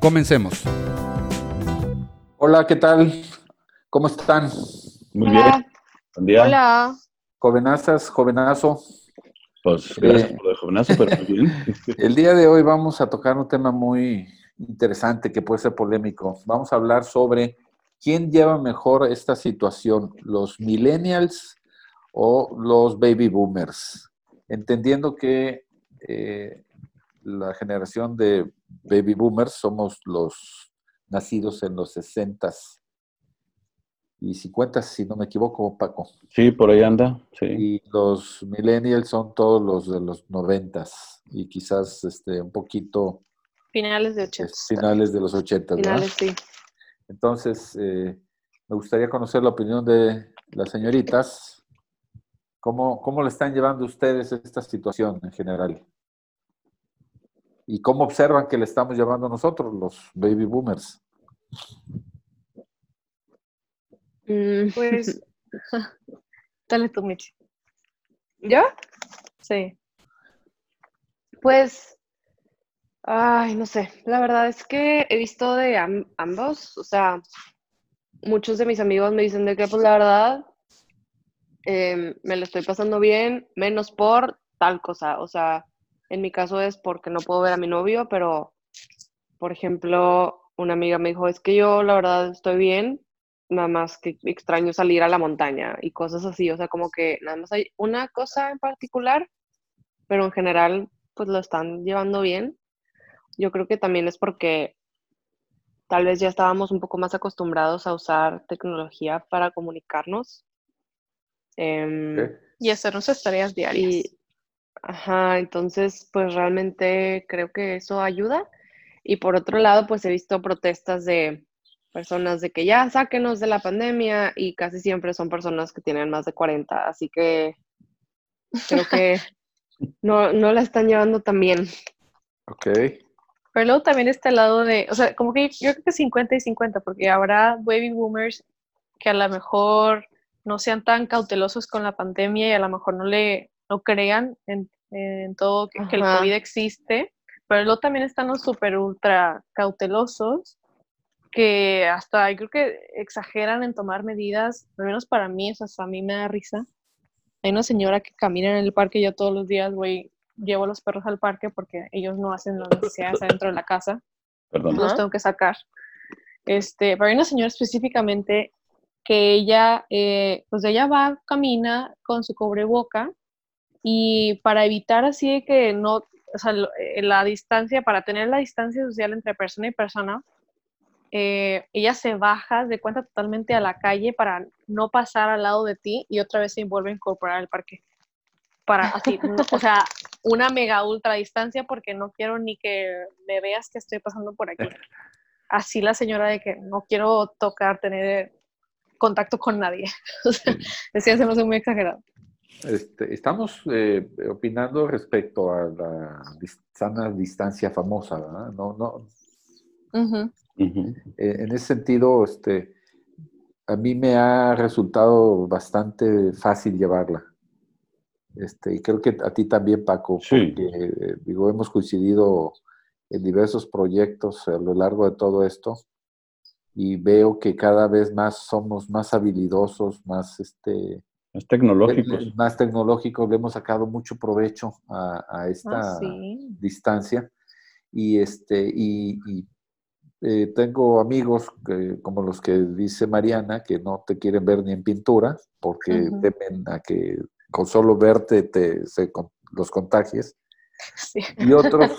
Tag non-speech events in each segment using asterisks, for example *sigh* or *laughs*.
Comencemos. Hola, ¿qué tal? ¿Cómo están? Muy Hola. bien. Buen día. Hola. Jovenazas, jovenazo. Pues gracias Eh. por el jovenazo, pero muy bien. *laughs* El día de hoy vamos a tocar un tema muy interesante que puede ser polémico. Vamos a hablar sobre quién lleva mejor esta situación, los millennials o los baby boomers. Entendiendo que eh, la generación de baby boomers somos los nacidos en los 60s y 50, si no me equivoco, Paco. Sí, por ahí anda. Sí. Y los millennials son todos los de los 90s y quizás este, un poquito Finales de eh, 80. finales de los 80, ¿verdad? Finales, sí. Entonces, eh, me gustaría conocer la opinión de las señoritas. ¿Cómo, ¿Cómo le están llevando ustedes esta situación en general? ¿Y cómo observan que le estamos llevando nosotros, los baby boomers? Mm, Pues, *laughs* dale tú, Michi. ¿Yo? Sí. Pues, ay, no sé. La verdad es que he visto de am- ambos. O sea, muchos de mis amigos me dicen de que, pues, la verdad, em, me lo estoy pasando bien, menos por tal cosa. O sea, en mi caso es porque no puedo ver a mi novio, pero, por ejemplo, una amiga me dijo, es que yo, la verdad, estoy bien, nada más que extraño salir a la montaña y cosas así, o sea, como que nada más hay una cosa en particular, pero en general pues lo están llevando bien. Yo creo que también es porque tal vez ya estábamos un poco más acostumbrados a usar tecnología para comunicarnos. Em, y hacer nuestras tareas diarias. y, ajá, entonces, pues realmente creo que eso ayuda. Y por otro lado, pues he visto protestas de personas de que ya sáquenos de la pandemia y casi siempre son personas que tienen más de 40, así que creo que *laughs* no, no la están llevando tan bien. Ok. Pero luego también está el lado de, o sea, como que yo creo que 50 y 50, porque habrá baby boomers que a lo mejor no sean tan cautelosos con la pandemia y a lo mejor no le no crean en, en todo que, que el. COVID existe, pero luego también están los super ultra cautelosos que hasta yo creo que exageran en tomar medidas, al menos para mí, eso a mí me da risa. Hay una señora que camina en el parque, yo todos los días voy, llevo a los perros al parque porque ellos no hacen las necesidades adentro de la casa, Perdón. los tengo que sacar. Este, pero hay una señora específicamente que ella, eh, pues ella va, camina con su cubreboca y para evitar así de que no, o sea, eh, la distancia, para tener la distancia social entre persona y persona, eh, ella se baja de cuenta totalmente a la calle para no pasar al lado de ti y otra vez se vuelve a incorporar al parque. Para así, no- o sea, una mega ultra distancia porque no quiero ni que me veas que estoy pasando por aquí. *laughs* Así la señora de que no quiero tocar, tener contacto con nadie. *laughs* Decía, se me hace muy exagerado. Este, estamos eh, opinando respecto a la sana distancia famosa, ¿verdad? No, no, Ujú. Ujú. Eh, en ese sentido, este, a mí me ha resultado bastante fácil llevarla. Este, y creo que a ti también, Paco, Sí. porque eh, digo, hemos coincidido en diversos proyectos a lo largo de todo esto y veo que cada vez más somos más habilidosos, más este, Es tecnológico. más tecnológicos, le hemos sacado mucho provecho a, a esta Ah, sí. distancia y este y, y, eh, tengo amigos que- como los que dice Mariana que no te quieren ver ni en pintura porque temen a que con solo verte te se con- los contagies Sí. y otros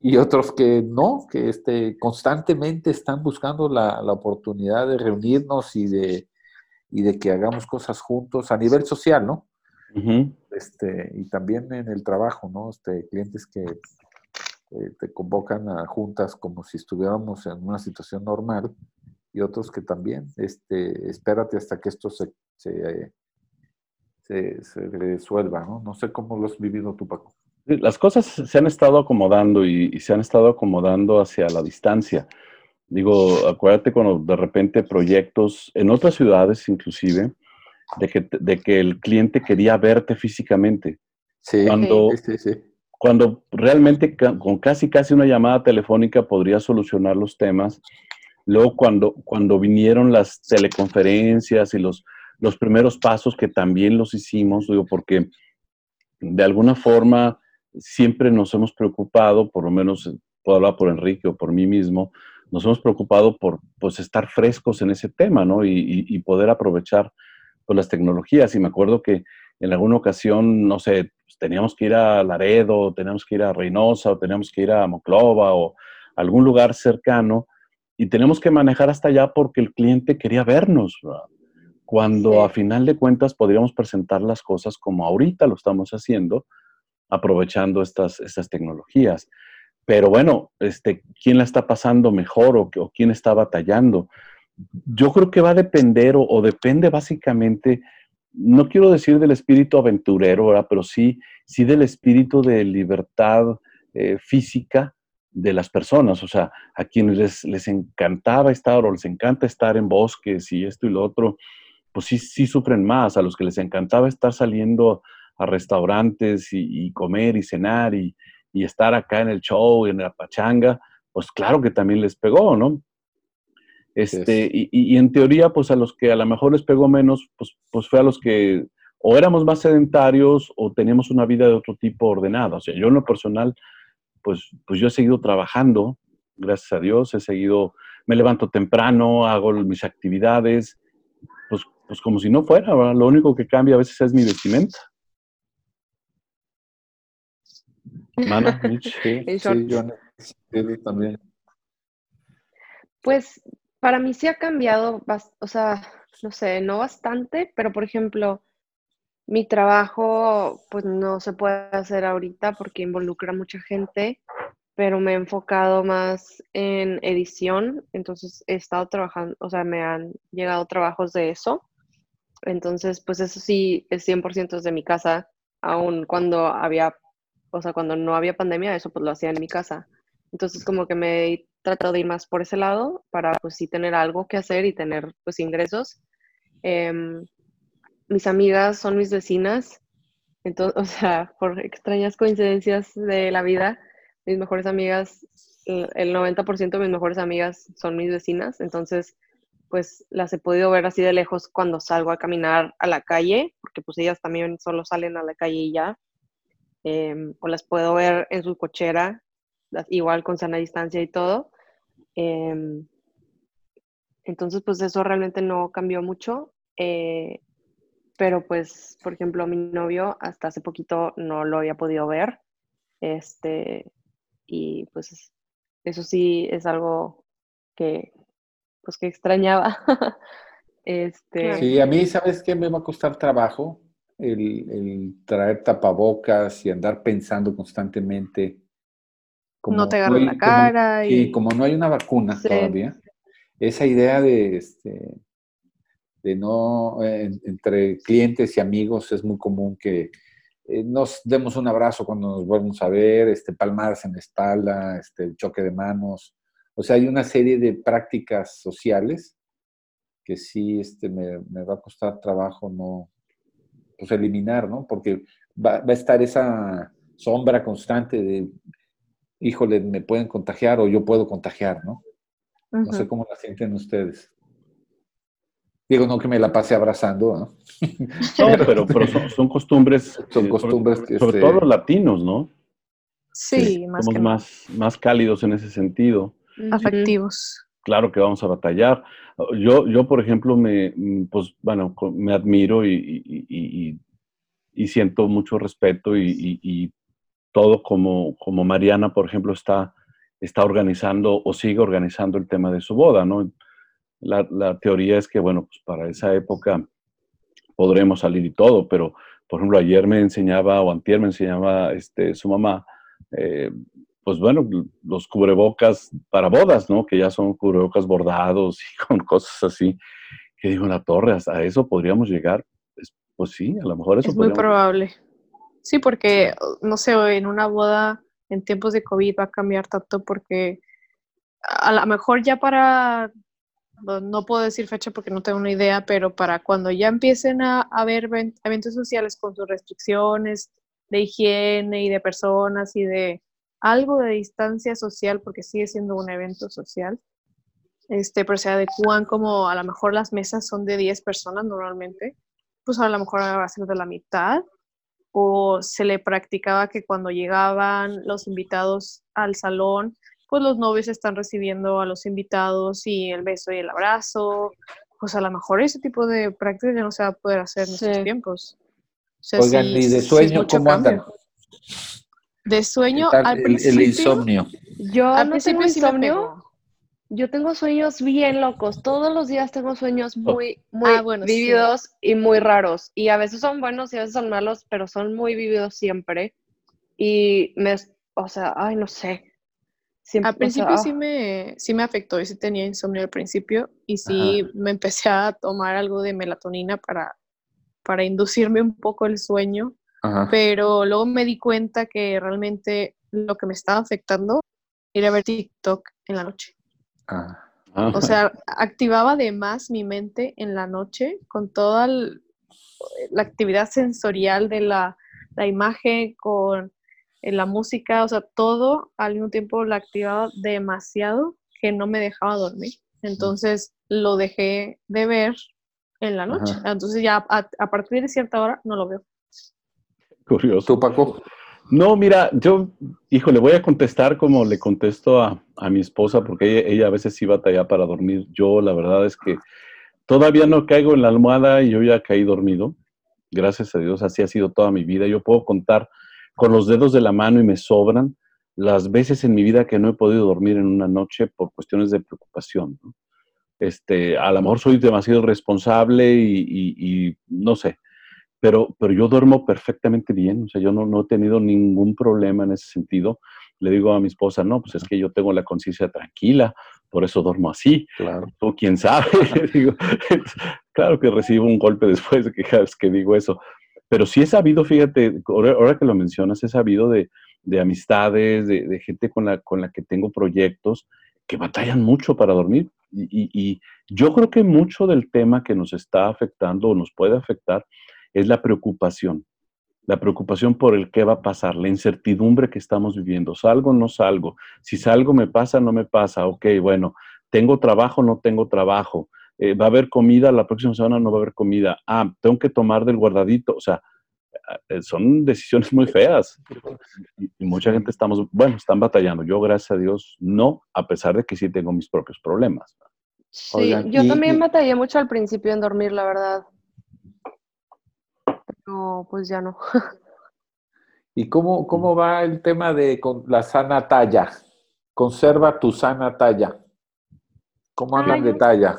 y otros que no que este constantemente están buscando la, la oportunidad de reunirnos y de y de que hagamos cosas juntos a nivel social no este, y también en el trabajo, ¿no? Este, clientes que eh, te convocan a juntas como si estuviéramos en una situación normal y otros que también, este, espérate hasta que esto se, se, se, se resuelva, ¿no? No sé cómo lo has vivido tú, Paco. Las cosas se han estado acomodando y, y se han estado acomodando hacia la distancia. Digo, acuérdate cuando de repente proyectos en otras ciudades inclusive, de que, de que el cliente quería verte físicamente. Sí, Cuando, sí, sí, cuando realmente con casi casi una llamada telefónica podría solucionar los temas. Luego cuando, cuando vinieron las teleconferencias y los, los primeros pasos que también los hicimos, digo, porque de alguna forma siempre nos hemos preocupado, por lo menos eh, puedo hablar por Enrique o por mí mismo, nos hemos preocupado por pues, estar frescos en ese tema, ¿no? Y, y- y poder aprovechar pues, las tecnologías. Y me acuerdo que en alguna ocasión, no sé, pues, teníamos que ir a Laredo, teníamos que ir a Reynosa, o teníamos que ir a Moclova, o algún lugar cercano, y tenemos que manejar hasta allá porque el cliente quería vernos, ¿verdad? Cuando Sí. a final de cuentas podríamos presentar las cosas como ahorita lo estamos haciendo, aprovechando estas, estas tecnologías. Pero bueno, este, ¿quién la está pasando mejor o, quién está batallando? Yo creo que va a depender o, depende básicamente, no quiero decir del espíritu aventurero, ¿verdad? pero sí, sí del espíritu de libertad eh, física de las personas. O sea, a quienes les, les encantaba estar o les encanta estar en bosques y esto y lo otro, pues sí, sí sufren más. A los que les encantaba estar saliendo a restaurantes y comer y cenar y, y estar acá en el show y en la pachanga, pues claro que también les pegó, ¿no? Este, y, y- y en teoría, pues a los que a lo mejor les pegó menos, pues, pues fue a los que o éramos más sedentarios o teníamos una vida de otro tipo ordenada. O sea, yo en lo personal, pues, pues yo he seguido trabajando, gracias a Dios, he seguido, me levanto temprano, hago mis actividades, pues, pues como si no fuera, ¿verdad? Lo único que cambia a veces es mi vestimenta. Mana, Mitch. Sí, *laughs* En sí, short. yo en ese sentido también. Pues para mí sí ha cambiado, o sea, no sé, no bastante, pero por ejemplo, mi trabajo pues no se puede hacer ahorita porque involucra mucha gente, pero me he enfocado más en edición, entonces he estado trabajando, o sea, me han llegado trabajos de eso, entonces pues eso sí es 100% de mi casa, aun cuando había, o sea, cuando no había pandemia, eso pues lo hacía en mi casa. Entonces como que me he tratado de ir más por ese lado para pues sí tener algo que hacer y tener pues ingresos. Em, mis amigas son mis vecinas, entonces, *laughs* o sea, por extrañas coincidencias de la vida, mis mejores amigas, el 90% de mis mejores amigas son mis vecinas, entonces pues las he podido ver así de lejos cuando salgo a caminar a la calle, porque pues ellas también solo salen a la calle y ya, em, o las puedo ver en su cochera, igual con sana distancia y todo. Em, entonces, pues eso realmente no cambió mucho. eh, pero pues, por ejemplo, mi novio hasta hace poquito no lo había podido ver. Este, y pues eso sí es algo que, pues que extrañaba. *laughs* Este, Sí, a mí, ¿sabes qué? Me va a costar trabajo el, el traer tapabocas y andar pensando constantemente. No te agarran la cara y- como no hay una vacuna Sí. todavía, esa idea de, este, de no, eh, en- entre clientes y amigos es muy común que eh, nos demos un abrazo cuando nos volvemos a ver, este, palmadas en la espalda, este, choque de manos. O sea, hay una serie de prácticas sociales que sí este, me, me va a costar trabajo no pues, eliminar, ¿no? Porque va, va a estar esa sombra constante de, híjole, me pueden contagiar o yo puedo contagiar, ¿no? No sé cómo la sienten ustedes. Digo, no que me la pase abrazando, ¿no? *laughs* No, pero, pero son, son costumbres, Son eh, costumbres sobre, que, sobre este, todo los latinos, ¿no? Sí, más Somos que más, más cálidos en ese sentido. Afectivos. Claro que vamos a batallar. Yo, yo por ejemplo, me, mm, pues, bueno, me admiro y, y- y- y- siento mucho respeto y todo como, como Mariana, por ejemplo, está, está organizando o sigue organizando el tema de su boda, ¿no? La, la teoría es que, bueno, pues para esa época podremos salir y todo, pero, por ejemplo, ayer me enseñaba, o antier me enseñaba este, su mamá, eh, pues bueno, los cubrebocas para bodas, ¿no? Que ya son cubrebocas bordados y *laughs* con cosas así. Que digo, la torre, a eso podríamos llegar. Pues, pues sí, a lo mejor eso Es muy podríamos- probable. Sí, porque, no sé, en una boda en tiempos de COVID va a cambiar tanto porque a lo mejor ya para, no puedo decir fecha porque no tengo una idea, pero para cuando ya empiecen a haber ven- eventos sociales con sus restricciones de higiene y de personas y de algo de distancia social, porque sigue siendo un evento social, este, pero se adecúan como a lo mejor las mesas son de 10 personas normalmente, pues a lo mejor ahora va a ser de la mitad, o se le practicaba que cuando llegaban los invitados al salón, pues los novios están recibiendo a los invitados y el beso y el abrazo, pues a lo mejor ese tipo de prácticas ya no se va a poder hacer en estos tiempos. O sea, Oigan, sí- ¿y de sueño cómo andan? De sueño, ¿Qué tal al el- principio, el insomnio. Yo al no principio tengo sí insomnio. Yo tengo sueños bien locos. Todos los días tengo sueños muy, muy Ah, bueno, sí. vívidos y muy raros. Y a veces son buenos y a veces son malos, pero son muy vívidos siempre. Y me, o sea, ay, no sé. Siempre, Al o sea, principio ah, sí me, sí me afectó, y sí tenía insomnio al principio y sí me empecé a tomar algo de melatonina para, para inducirme un poco el sueño, Ajá. pero luego me di cuenta que realmente lo que me estaba afectando era ver TikTok en la noche. Ah. Ah, O sea, activaba de más mi mente en la noche con toda el- la actividad sensorial de la, la imagen, con eh, la música, o sea, todo al mismo tiempo la activaba demasiado que no me dejaba dormir. Entonces lo dejé de ver en la noche. Ajá. Entonces ya a, a partir de cierta hora no lo veo. Curioso. ¿Tú, Paco? No, mira, yo, híjole, voy a contestar como le contesto a, a mi esposa, porque ella, ella a veces sí batalla para dormir. Yo, la verdad es que todavía no caigo en la almohada y yo ya caí dormido. Gracias a Dios, así ha sido toda mi vida. Yo puedo contar con los dedos de la mano y me sobran las veces en mi vida que no he podido dormir en una noche por cuestiones de preocupación. ¿no? Este, a lo mejor soy demasiado responsable y, y- y no sé, pero, pero yo duermo perfectamente bien, o sea, yo no, no he tenido ningún problema en ese sentido. Le digo a mi esposa, no, pues es que yo tengo la conciencia tranquila, por eso duermo así. Claro. Tú, quién sabe. *laughs* Le digo, claro que recibo un golpe después de que cada vez que digo eso. Pero sí he sabido, fíjate, ahora, ahora que lo mencionas, he sabido de, de amistades, de, de gente con la, con la que tengo proyectos que batallan mucho para dormir. Y, y- y yo creo que mucho del tema que nos está afectando o nos puede afectar es la preocupación. La preocupación por el qué va a pasar, la incertidumbre que estamos viviendo. ¿Salgo o no salgo? Si salgo, me pasa, no me pasa. Ok, bueno, ¿tengo trabajo no tengo trabajo? Eh, ¿Va a haber comida la próxima semana no va a haber comida? Ah, tengo que tomar del guardadito. O sea, eh, son decisiones muy feas. Y, y mucha gente estamos, bueno, están batallando. Yo, gracias a Dios, no, a pesar de que sí tengo mis propios problemas. Sí, Oigan, yo y- también y- batallé mucho al principio en dormir, la verdad. Pero pues ya no. ¿Y cómo, cómo va el tema de con la sana talla? Conserva tu sana talla. ¿Cómo andan Ay, de no. talla?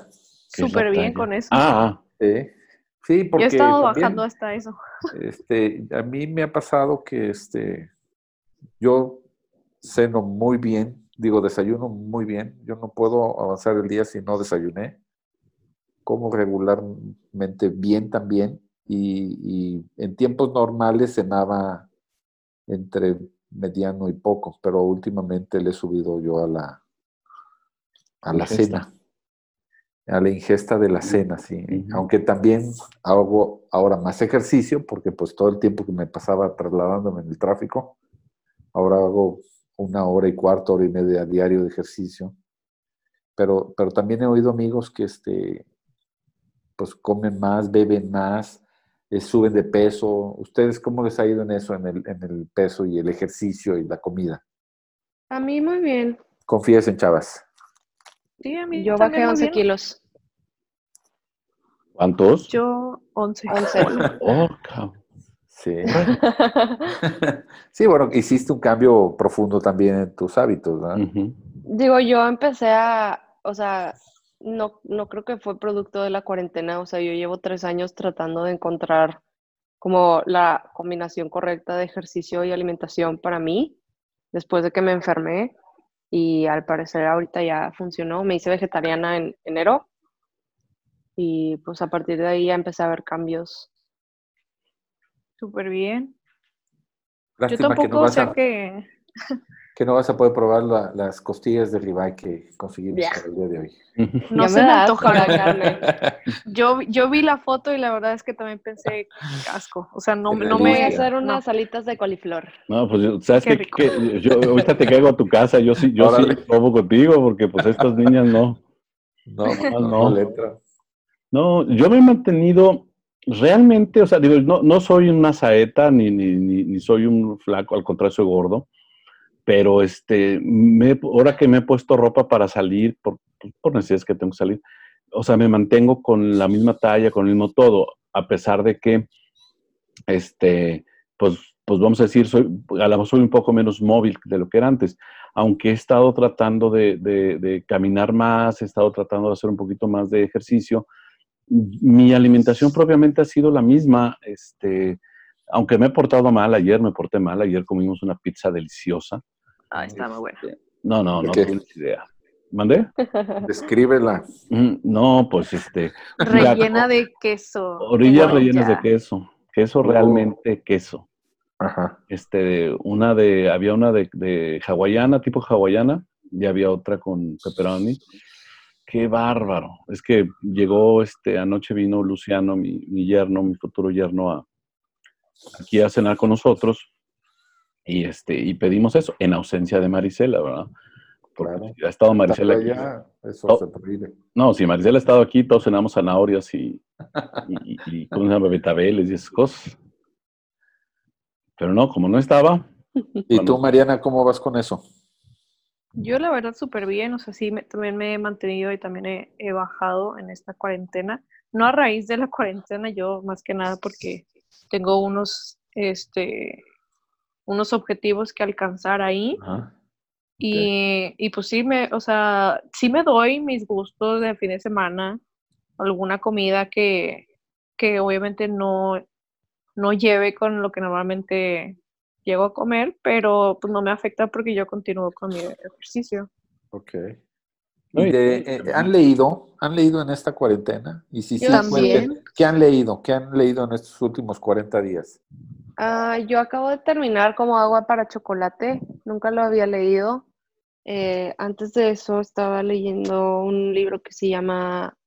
¿Qué es la Súper bien talla? con eso. Ah, ¿Eh? Sí, Yo porque he estado también, bajando hasta eso. este, a mí me ha pasado que este, yo ceno muy bien, digo, desayuno muy bien. Yo no puedo avanzar el día si no desayuné. Como regularmente bien también. Y, y en tiempos normales cenaba entre mediano y poco, pero últimamente le he subido yo a la, a la Ingesta. cena, a la ingesta de la cena, sí. Aunque también hago ahora más ejercicio, porque pues todo el tiempo que me pasaba trasladándome en el tráfico, ahora hago una hora y cuarto, hora y media diario de ejercicio. Pero, pero también he oído amigos que este, pues comen más, beben más, eh, suben de peso. ¿Ustedes cómo les ha ido en eso, en el, en el peso y el ejercicio y la comida? A mí muy bien. Confiesen, chavas. Sí, a mí Yo bajé muy 11 bien. kilos. ¿cuántos? Yo 11. 11. *laughs* Oh, cabrón. Sí. *laughs* sí, bueno, hiciste un cambio profundo también en tus hábitos, ¿verdad? Ujú. Digo, yo empecé a, o sea, no, no creo que fue producto de la cuarentena, o sea, yo llevo tres años tratando de encontrar como la combinación correcta de ejercicio y alimentación para mí. después de que me enfermé y al parecer ahorita ya funcionó. Me hice vegetariana en enero y pues a partir de ahí ya empecé a ver cambios. Súper bien. Yo Lástima que no tampoco a, que... *laughs* que no vas a poder probar la- las costillas de ribeye que conseguimos para el día de hoy. No Ya se me antoja la carne. *laughs* Yo, yo vi la foto y la verdad es que también pensé, qué asco. O sea, no, no Voy me... a delicia. hacer no. unas alitas de coliflor. No, pues yo- sabes Qué que, yo ahorita te caigo a tu casa, yo sí, yo sí como contigo, porque pues estas niñas no. No, no, no. no le entra. No, yo me he mantenido realmente, o sea, digo, no, no soy una saeta ni, ni, ni, ni soy un flaco, al contrario, soy gordo, pero este, me- ahora que me he puesto ropa para salir, por, por necesidades que tengo que salir, o sea, me mantengo con la misma talla, con el mismo todo, a pesar de que, este, pues, pues vamos a decir, soy, a lo mejor soy un poco menos móvil de lo que era antes, aunque he estado tratando de, de- de caminar más, he estado tratando de hacer un poquito más de ejercicio, mi alimentación propiamente ha sido la misma, este, aunque me he portado mal, ayer me porté mal, ayer comimos una pizza deliciosa. Ay, está muy buena. No, no, ¿De no qué? tienes idea. ¿Mandé? *laughs* Descríbela. Mm, No, pues este. Rellena de queso. Orillas rellenas de queso. Queso Oh. realmente queso. Ajá. Este, una de, había una de, de hawaiana, tipo hawaiana, y había otra con pepperoni. Qué bárbaro. Es que llegó, este, anoche vino Luciano, mi, mi yerno, mi futuro yerno, a, aquí a cenar con nosotros. Y este, y pedimos eso, en ausencia de Marisela, ¿verdad? Porque Claro. ha estado Marisela aquí. eso Oh. se prohíbe. No, si Marisela ha estado aquí, todos cenamos zanahorias y, y, y, y *laughs* ¿cómo se llama? Betabeles y esas cosas. Pero no, como no estaba, *laughs* ¿Y Bueno. tú, Mariana, cómo vas con eso? Yo la verdad súper bien, o sea, sí, me- también me he mantenido y también he, he bajado en esta cuarentena. No a raíz de la *laughs* cuarentena, yo más que nada porque tengo unos, este, unos objetivos que alcanzar ahí. Ajá. Y, y pues sí me, o sea, sí me doy mis gustos de fin de semana, alguna comida que, que obviamente no, no lleve con lo que normalmente llego a comer, pero pues no me afecta porque yo continúo con mi ejercicio. Ok. ¿Y de- eh, ¿Han leído? ¿Han leído en esta cuarentena? Y si sí. ¿qué han leído? ¿Qué han leído en estos últimos 40 días? Ah, yo acabo de terminar como agua para chocolate, nunca lo había leído. Eh, antes de eso estaba leyendo un libro que se llama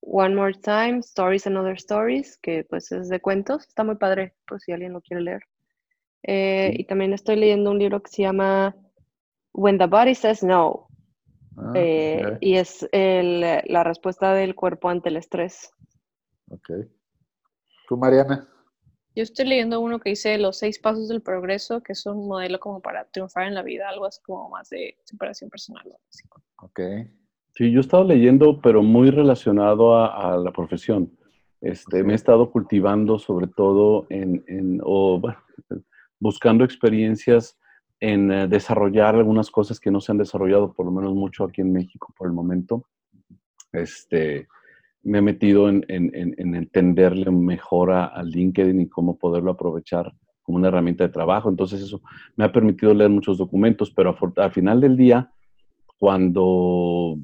One More Time, Stories and Other Stories, que pues es de cuentos, está muy padre por si alguien lo quiere leer. Eh, y también estoy leyendo un libro que se llama When the Body Says No, Ah, eh, y es el- la respuesta del cuerpo ante el estrés. ok. ¿Tú, Mariana? Yo estoy leyendo uno que dice Los seis pasos del progreso, que es un modelo como para triunfar en la vida, algo así como más de superación personal. así. Ok. Sí, yo he estado leyendo, pero muy relacionado a, a la profesión. Este, Me he estado cultivando sobre todo en, en- o, bueno, buscando experiencias en eh, desarrollar algunas cosas que no se han desarrollado, por lo menos mucho aquí en México por el momento. Este, me he metido en, en- en- en entenderle mejor a, a LinkedIn y cómo poderlo aprovechar como una herramienta de trabajo. Entonces eso me ha permitido leer muchos documentos, pero afor- al final del día, cuando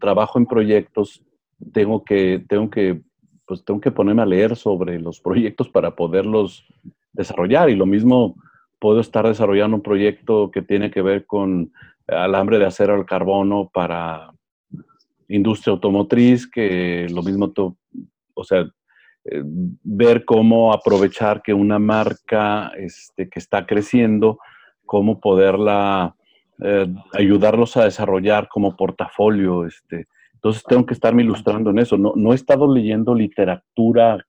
trabajo en proyectos, tengo que, tengo que, pues tengo que ponerme a leer sobre los proyectos para poderlos desarrollar. Y lo mismo puedo estar desarrollando un proyecto que tiene que ver con alambre de acero al carbono para industria automotriz, que lo mismo, to- o sea, eh, ver cómo aprovechar que una marca este, que está creciendo, cómo poderla eh, ayudarlos a desarrollar como portafolio. Este. Entonces tengo que estarme ilustrando en eso. No, no he estado leyendo literatura,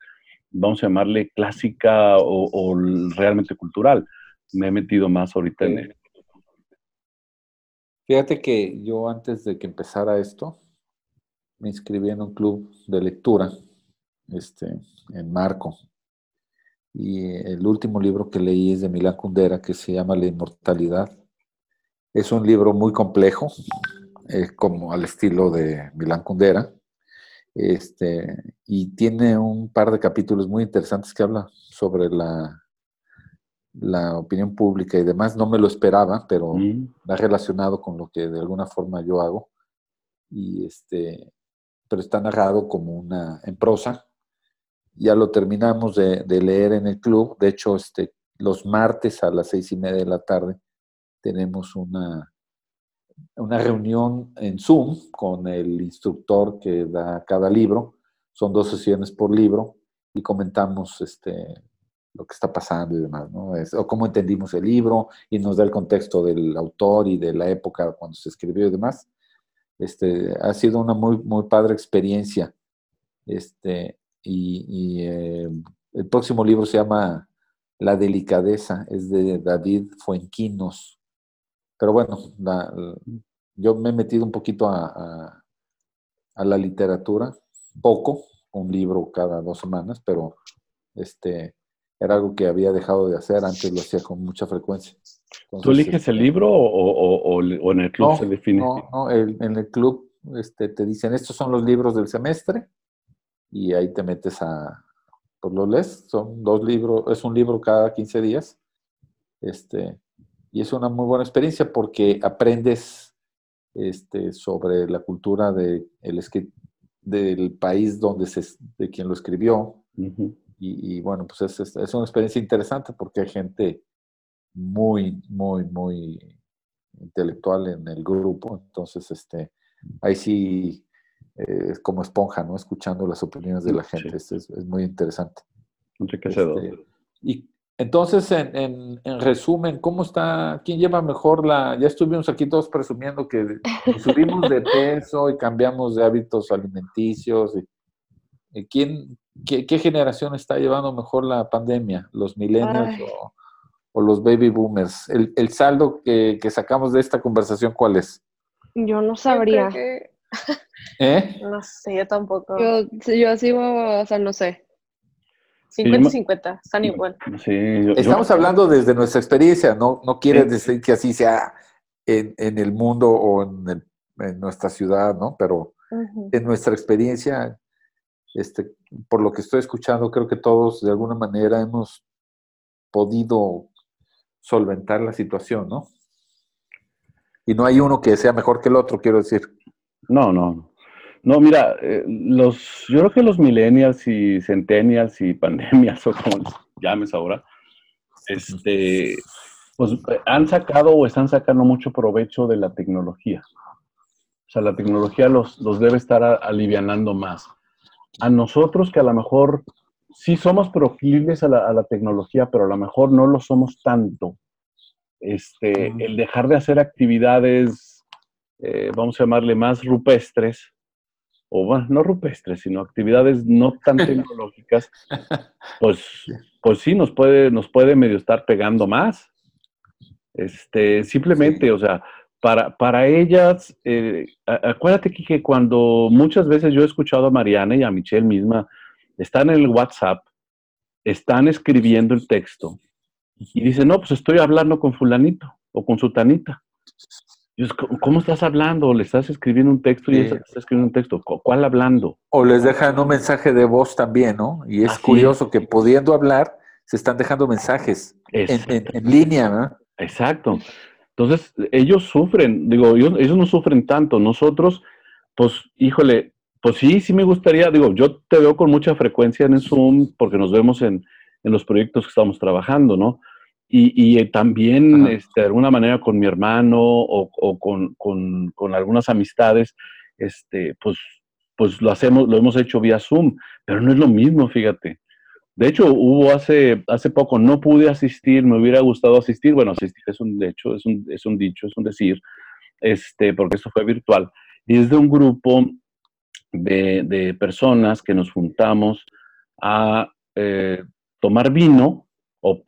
vamos a llamarle clásica o, o realmente cultural. Me he metido más ahorita en el... Fíjate que yo antes de que empezara esto, me inscribí en un club de lectura, este, en Marco. Y el último libro que leí es de Milán Kundera, que se llama La Inmortalidad. Es un libro muy complejo, eh, como al estilo de Milán Kundera. Este, y tiene un par de capítulos muy interesantes que habla sobre la, la opinión pública y demás. No me lo esperaba, pero Mm. va relacionado con lo que de alguna forma yo hago. Y este, pero está narrado como una en prosa. Ya lo terminamos de, de leer en el club. De hecho, este, los martes a las seis y media de la tarde tenemos una, una reunión en Zoom con el instructor que da cada libro. Son dos sesiones por libro y comentamos este, lo que está pasando y demás, ¿no? Es- o cómo entendimos el libro y nos da el contexto del autor y de la época cuando se escribió y demás. Este, ha sido una muy, muy padre experiencia. Este, y eh, el próximo libro se llama La delicadeza, es de David Fuenquinos. Pero bueno, yo me he metido un poquito a, a- a la literatura, poco, un libro cada dos semanas, pero este, era algo que había dejado de hacer, antes lo hacía con mucha frecuencia. ¿Tú Entonces, eliges el este, libro o, o- o- o en el club no, se define? No, no, el- en el club este, te dicen, estos son los libros del semestre, y ahí te metes a, pues lo lees, son dos libros, es un libro cada 15 días, este, y es una muy buena experiencia porque aprendes este, sobre la cultura de, el del país donde se, de quien lo escribió, Ujú. y, y, bueno, pues es, es, es una experiencia interesante porque hay gente muy, muy, muy intelectual en el grupo. Entonces, este, ahí sí eh, es como esponja, ¿no? Escuchando las opiniones de la Sí. gente. Es, es- muy interesante. Enriquecedor. Este, y entonces, en, en- en resumen, ¿cómo está? ¿Quién lleva mejor la...? Ya estuvimos aquí todos presumiendo que subimos de peso y cambiamos de hábitos alimenticios. y- y ¿quién, qué, qué generación está llevando mejor la pandemia? ¿Los millennials Ay. o, o los baby boomers? El, el saldo que, que sacamos de esta conversación, ¿cuál es? Yo no sabría. que- ¿Eh? no sé, yo tampoco. Yo, yo así, o sea, no sé. 50 y 50, están igual. Sí, yo- yo- Estamos hablando desde nuestra experiencia, no, no quiere Sí. decir que así sea en, en el mundo o en, el- en nuestra ciudad, ¿no? Pero en nuestra experiencia, este, por lo que estoy escuchando, creo que todos de alguna manera hemos podido solventar la situación, ¿no? Y no hay uno que sea mejor que el otro, quiero decir. No, no, no. Mira, eh, los, yo creo que los millennials y centennials y pandemias, o como les llames ahora, este, pues eh, han sacado o están sacando mucho provecho de la tecnología. O sea, la tecnología los, los debe estar alivianando más. A nosotros que a lo mejor sí somos proclives a la, a la tecnología, pero a lo mejor no lo somos tanto. Este, el dejar de hacer actividades, eh, vamos a llamarle más rupestres, o bueno, no rupestres, sino actividades no tan *laughs* tecnológicas, *laughs* pues, pues sí, nos puede, nos puede medio estar pegando más. Este, simplemente, Sí. o sea, para, para ellas, eh, acuérdate que cuando muchas veces yo he escuchado a Mariana y a Michelle misma, están en el WhatsApp, están escribiendo el texto y dicen, no, pues estoy hablando con fulanito o con sutanita. "¿Cómo- ¿Cómo estás hablando? Le estás escribiendo un texto y Sí. ella está escribiendo un texto. ¿Cu- ¿Cuál hablando? O les dejan un mensaje de voz también, ¿no? Y es Así curioso que pudiendo hablar, se están dejando mensajes en, Es- en- en línea, ¿no? Exacto. Entonces, ellos sufren, digo, ellos, ellos no sufren tanto. Nosotros, pues, híjole, pues sí, sí me gustaría, digo, yo te veo con mucha frecuencia en el Zoom porque nos vemos en, en los proyectos que estamos trabajando, ¿no? Y, y, eh, también, Ajá. este, de alguna manera, con mi hermano o, o con, con- con algunas amistades, este, pues, pues lo hacemos, lo hemos hecho vía Zoom, pero no es lo mismo, fíjate. De hecho, hubo hace, hace poco, no pude asistir, me hubiera gustado asistir. Bueno, asistir es un hecho, es un, es un dicho, es un decir, este, porque esto fue virtual. Y es de un grupo de, de personas que nos juntamos a eh, tomar vino, o,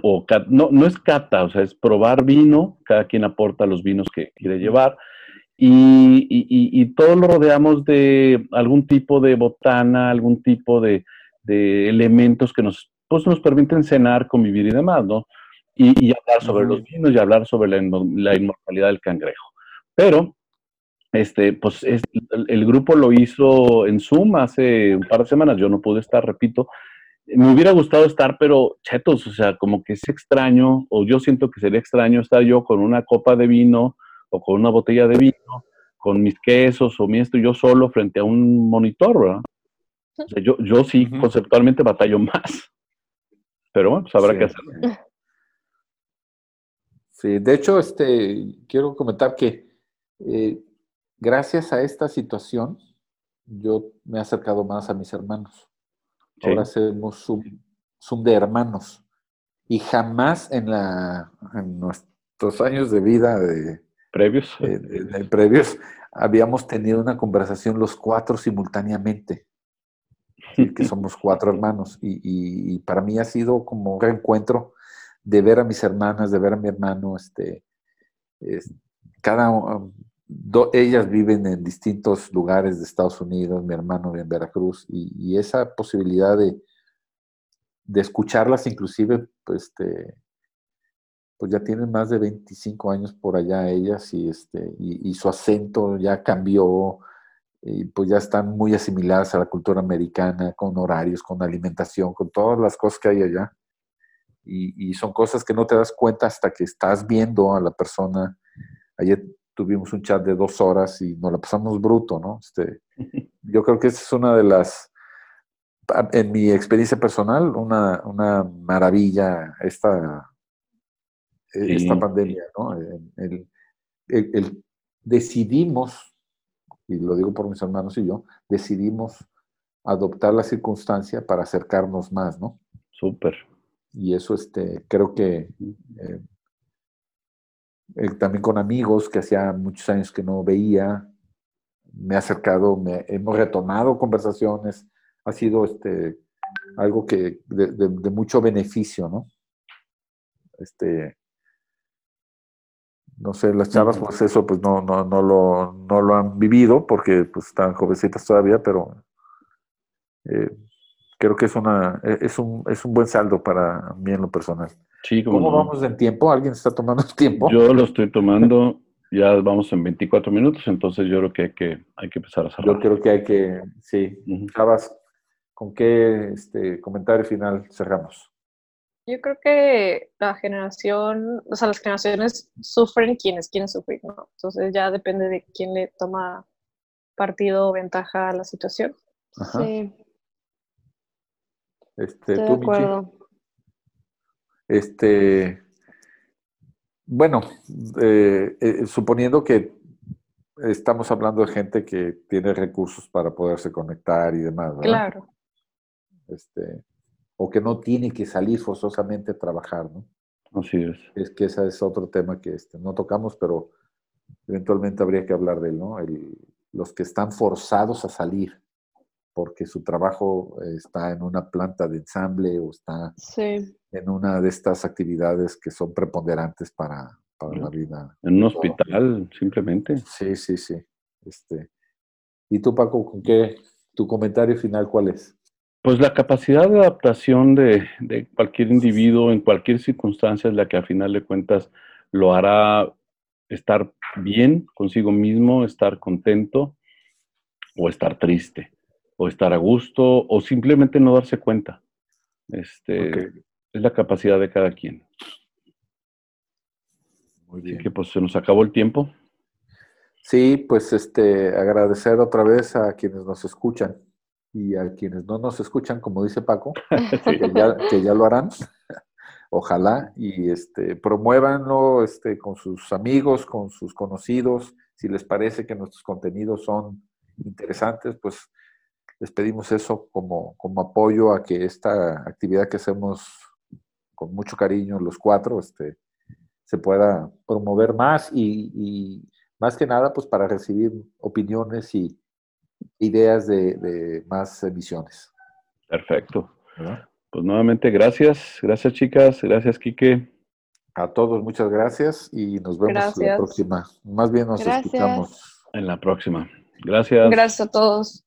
no, no es cata, o sea, es probar vino, cada quien aporta los vinos que quiere llevar, y, y, y- y todo lo rodeamos de algún tipo de botana, algún tipo de, de elementos que nos, pues, nos permiten cenar, convivir y demás, ¿no? Y, y hablar sobre los vinos y hablar sobre la, la inmortalidad del cangrejo. Pero, este, pues es- el, el grupo lo hizo en Zoom hace un par de semanas, yo no pude estar, repito, me hubiera gustado estar, pero chetos, o sea, como que es extraño, o yo siento que sería extraño estar yo con una copa de vino o con una botella de vino, con mis quesos o mi esto, yo solo frente a un monitor, ¿verdad? O sea, yo, yo sí conceptualmente batallo más. Pero bueno, pues habrá Sí. que hacerlo. Sí, de hecho, este, quiero comentar que eh, gracias a esta situación, yo me he acercado más a mis hermanos. Sí. Ahora hacemos Zoom, Zoom de hermanos. Y jamás en, la, en nuestros años de vida de, Previos. de- de- de previos habíamos tenido una conversación los cuatro simultáneamente. Sí, que *laughs* somos cuatro hermanos. Y, y- y para mí ha sido como un reencuentro de ver a mis hermanas, de ver a mi hermano. Este, es- cada, um, do- ellas viven en distintos lugares de Estados Unidos, mi hermano en Veracruz, y, esa posibilidad de, de escucharlas inclusive, pues, este, pues ya tienen más de 25 años por allá ellas y, este, y, su acento ya cambió y pues ya están muy asimiladas a la cultura americana, con horarios, con alimentación, con todas las cosas que hay allá. Y, y son cosas que no te das cuenta hasta que estás viendo a la persona. Ayer tuvimos un chat de dos horas y nos la pasamos bruto, ¿no? Este, *laughs* yo creo que esa es una de las, en mi experiencia personal, una, una maravilla esta, esta Sí. pandemia, ¿no? El, el- el- el- decidimos, y lo digo por mis hermanos y yo, decidimos adoptar la circunstancia para acercarnos más, ¿no? Súper. Y eso, este, creo que eh, eh, también con amigos que hacía muchos años que no veía, me he acercado, me, hemos retomado conversaciones, ha sido este, algo que de, de- de mucho beneficio, ¿no? Este, no sé, las chavas, pues eso, pues no, no, no, lo, no lo han vivido porque pues están jovencitas todavía, pero eh, creo que es, una, e- es, un, es un buen saldo para mí en lo personal. Sí, ¿Cómo no. vamos en tiempo? ¿Alguien está tomando el tiempo? Yo lo estoy tomando, ya vamos en 24 minutos, entonces yo creo que hay que, hay que empezar a cerrar. Yo creo que hay que, sí. Chavas, ¿con qué este, comentario final cerramos? Yo creo que la generación, o sea, las generaciones sufren quienes quieren sufrir, ¿no? Entonces ya depende de quién le toma partido o ventaja a la situación. Ajá. Sí, Este, estoy de Michi. Este, bueno, eh, eh, suponiendo que estamos hablando de gente que tiene recursos para poderse conectar y demás, ¿verdad? Claro. Este, o que no tiene que salir forzosamente a trabajar, ¿no? Así es. Es que ese es otro tema que este, no tocamos, pero eventualmente habría que hablar de él, ¿no? El- los que están forzados a salir porque su trabajo eh, está en una planta de ensamble o está Sí, en una de estas actividades que son preponderantes para, para la vida. En un hospital, simplemente. Sí, sí, sí. Este, ¿Y tú, Paco, con qué, tu comentario final cuál es? Pues la capacidad de adaptación de, de cualquier individuo en cualquier circunstancia es la que al final de cuentas lo hará estar bien consigo mismo, estar contento o estar triste, o estar a gusto, o simplemente no darse cuenta. Este. Es la capacidad de cada quien. Muy Así que pues se nos acabó el tiempo. Sí, pues este, agradecer otra vez a quienes nos escuchan y a quienes no nos escuchan, como dice Paco, *laughs* que ya, que ya lo harán. *laughs* Ojalá y este, promuévanlo este, con sus amigos, con sus conocidos. Si les parece que nuestros contenidos son interesantes, pues les pedimos eso como, como apoyo a que esta actividad que hacemos con mucho cariño los cuatro este, se pueda promover más y, y más que nada pues para recibir opiniones y ideas de, de más emisiones. Perfecto. ¿verdad? Pues nuevamente gracias, gracias chicas, gracias Quique. A todos muchas gracias y nos vemos la Gracias. próxima. Más bien nos Gracias. escuchamos. En la próxima. Gracias. Gracias a todos.